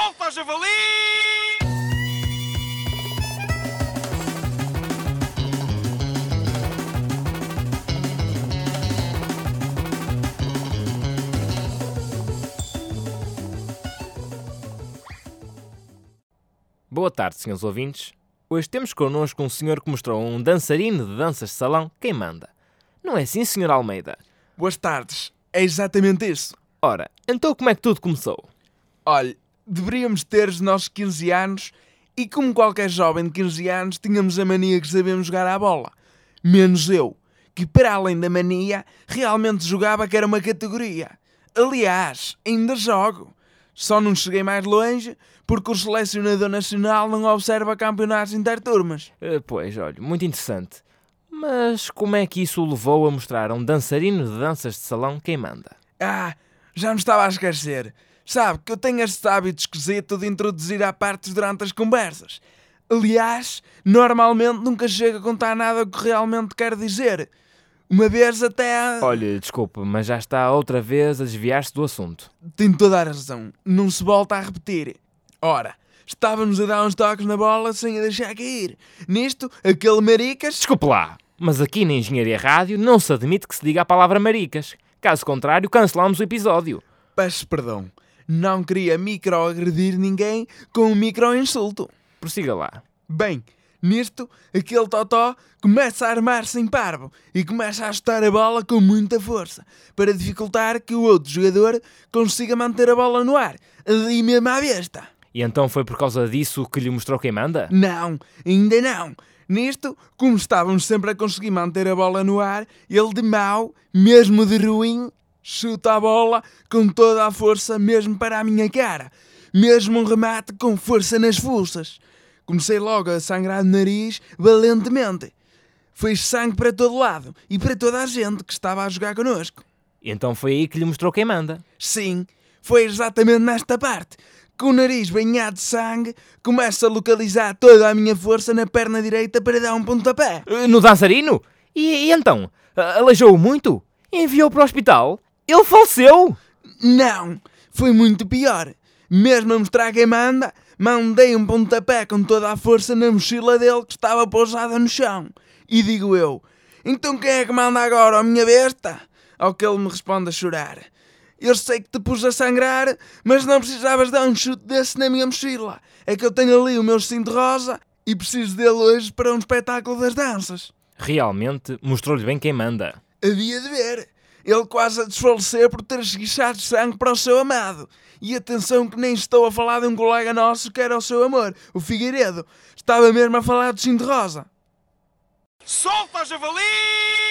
Solta, javali! Boa tarde, senhores ouvintes. Hoje temos connosco um senhor que mostrou um dançarino de danças de salão quem manda. Não é assim, senhor Almeida? Boas tardes. É exatamente isso. Ora, então como é que tudo começou? Olha, deveríamos ter os nossos 15 anos e, como qualquer jovem de 15 anos, tínhamos a mania que sabemos jogar à bola. Menos eu, que para além da mania, realmente jogava que era uma categoria. Aliás, ainda jogo. Só não cheguei mais longe porque o selecionador nacional não observa campeonatos interturmas. Eh, pois, olha, muito interessante. Mas como é que isso o levou a mostrar a um dançarino de danças de salão quem manda? Ah, já me estava a esquecer. Sabe que eu tenho este hábito esquisito de introduzir à partes durante as conversas. Aliás, normalmente nunca chego a contar nada que realmente quero dizer. Uma vez até. Olha, desculpa, mas já está outra vez a desviar-se do assunto. Tem toda a razão. Não se volta a repetir. Ora, estávamos a dar uns toques na bola sem a deixar cair. Nisto, aquele maricas. Desculpe lá, mas aqui na Engenharia Rádio não se admite que se diga a palavra maricas. Caso contrário, cancelamos o episódio. Peço perdão. Não queria microagredir ninguém com um micro-insulto. Prossiga lá. Bem, nisto, aquele totó começa a armar-se em parvo e começa a chutar a bola com muita força para dificultar que o outro jogador consiga manter a bola no ar, ali mesmo à besta. E então foi por causa disso que lhe mostrou quem manda? Não, ainda não. Nisto, como estávamos sempre a conseguir manter a bola no ar, ele de mau, mesmo de ruim, chuta a bola com toda a força mesmo para a minha cara. Mesmo um remate com força nas fuças. Comecei logo a sangrar o nariz valentemente. Foi sangue para todo lado e para toda a gente que estava a jogar connosco. E então foi aí que lhe mostrou quem manda. Sim, foi exatamente nesta parte. Com o nariz banhado de sangue, começo a localizar toda a minha força na perna direita para dar um pontapé. Eh, No dançarino? E, e então? A- Aleijou-o muito? Enviou para o hospital? Ele faleceu? Não, foi muito pior. Mesmo a mostrar quem manda, mandei um pontapé com toda a força na mochila dele que estava pousada no chão. E digo eu, então quem é que manda agora, ó minha besta? Ao que ele me responde a chorar. Eu sei que te pus a sangrar, mas não precisavas dar um chute desse na minha mochila. É que eu tenho ali o meu cinto rosa e preciso dele hoje para um espetáculo das danças. Realmente mostrou-lhe bem quem manda. Havia de ver. Ele quase a desfalecer por ter esguichado sangue para o seu amado. E atenção que nem estou a falar de um colega nosso que era o seu amor, o Figueiredo. Estava mesmo a falar do cinto rosa. Solta, javali!